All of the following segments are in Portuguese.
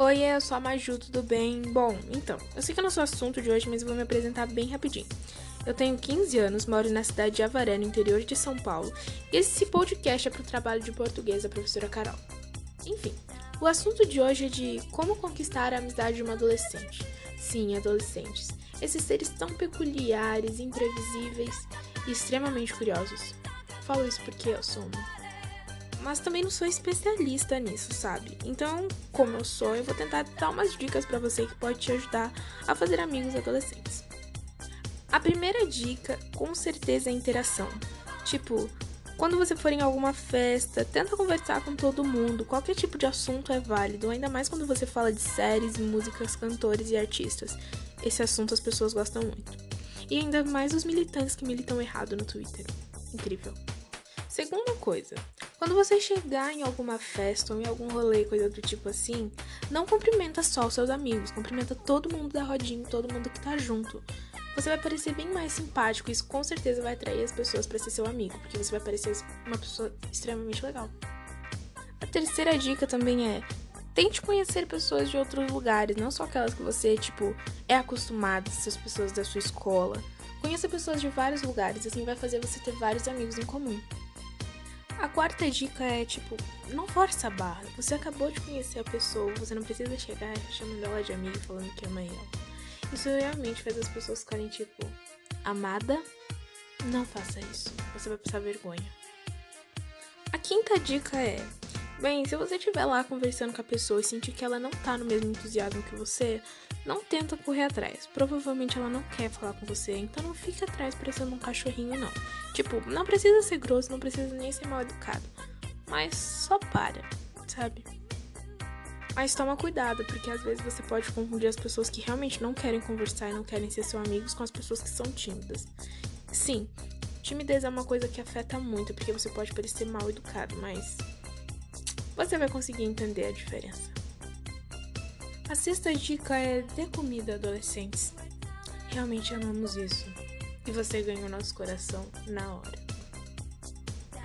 Oi, eu sou a Maju, tudo bem? Bom, então, eu sei que não sou assunto de hoje, mas eu vou me apresentar bem rapidinho. Eu tenho 15 anos, moro na cidade de Avaré, no interior de São Paulo, e esse podcast é para o trabalho de português da professora Carol. Enfim, o assunto de hoje é de como conquistar a amizade de uma adolescente. Sim, adolescentes. Esses seres tão peculiares, imprevisíveis e extremamente curiosos. Falo isso porque eu sou uma mas também não sou especialista nisso, sabe? Então, como eu sou, eu vou tentar dar umas dicas para você que pode te ajudar a fazer amigos adolescentes. A primeira dica, com certeza, é interação. Tipo, quando você for em alguma festa, tenta conversar com todo mundo. Qualquer tipo de assunto é válido, ainda mais quando você fala de séries, músicas, cantores e artistas. Esse assunto as pessoas gostam muito. E ainda mais os militantes que militam errado no Twitter. Incrível. Segunda coisa, quando você chegar em alguma festa ou em algum rolê, coisa do tipo assim, não cumprimenta só os seus amigos, cumprimenta todo mundo da rodinha, todo mundo que tá junto. Você vai parecer bem mais simpático, e isso com certeza vai atrair as pessoas para ser seu amigo, porque você vai parecer uma pessoa extremamente legal. A terceira dica também é tente conhecer pessoas de outros lugares, não só aquelas que você, tipo, é acostumado, essas pessoas da sua escola. Conheça pessoas de vários lugares, assim vai fazer você ter vários amigos em comum. A quarta dica é, tipo, não força a barra. Você acabou de conhecer a pessoa, você não precisa chegar chamando ela de amiga falando que ama ela. Isso realmente faz as pessoas ficarem, tipo, amada, não faça isso. Você vai passar vergonha. A quinta dica é, bem, se você estiver lá conversando com a pessoa e sentir que ela não tá no mesmo entusiasmo que você, não tenta correr atrás. Provavelmente ela não quer falar com você, então não fica atrás parecendo um cachorrinho, não. Tipo, não precisa ser grosso, não precisa nem ser mal educado. Mas só para, sabe? Mas toma cuidado, porque às vezes você pode confundir as pessoas que realmente não querem conversar e não querem ser seus amigos com as pessoas que são tímidas. Sim, timidez é uma coisa que afeta muito, porque você pode parecer mal educado, mas você vai conseguir entender a diferença. A sexta dica é dê comida adolescentes. Realmente amamos isso. E você ganha o nosso coração na hora.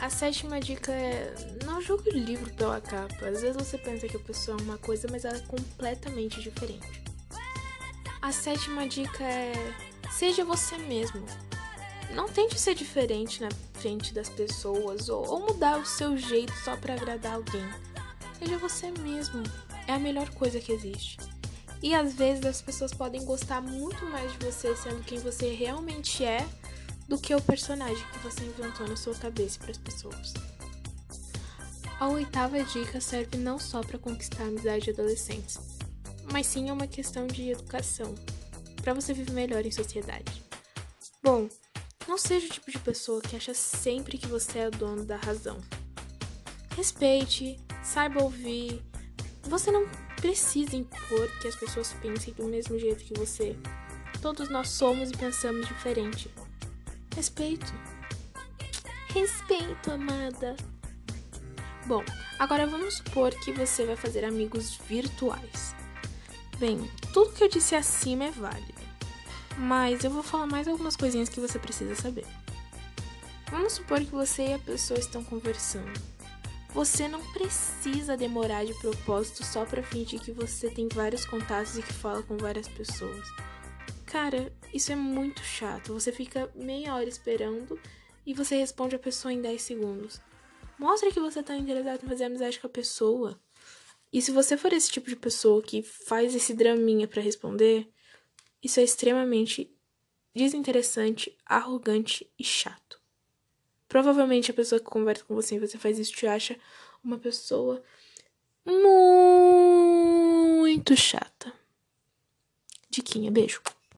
A sétima dica é não julgue o livro pela capa. Às vezes você pensa que a pessoa é uma coisa, mas ela é completamente diferente. A sétima dica é seja você mesmo. Não tente ser diferente na frente das pessoas ou, ou mudar o seu jeito só para agradar alguém. Seja você mesmo é a melhor coisa que existe. E às vezes as pessoas podem gostar muito mais de você sendo quem você realmente é do que o personagem que você inventou na sua cabeça para as pessoas. A oitava dica serve não só para conquistar a amizade de adolescentes, mas sim é uma questão de educação, para você viver melhor em sociedade. Bom, não seja o tipo de pessoa que acha sempre que você é o dono da razão. Respeite, saiba ouvir, você não precisa impor que as pessoas pensem do mesmo jeito que você. Todos nós somos e pensamos diferente. Respeito. Respeito, amada. Bom, agora vamos supor que você vai fazer amigos virtuais. Bem, tudo que eu disse acima é válido, mas eu vou falar mais algumas coisinhas que você precisa saber. Vamos supor que você e a pessoa estão conversando. Você não precisa demorar de propósito só para fingir que você tem vários contatos e que fala com várias pessoas. Cara, isso é muito chato. Você fica meia hora esperando e você responde a pessoa em 10 segundos. Mostra que você tá interessado em fazer amizade com a pessoa. E se você for esse tipo de pessoa que faz esse draminha para responder, isso é extremamente desinteressante, arrogante e chato. Provavelmente a pessoa que conversa com você e você faz isso te acha uma pessoa muito chata. Diquinha, beijo.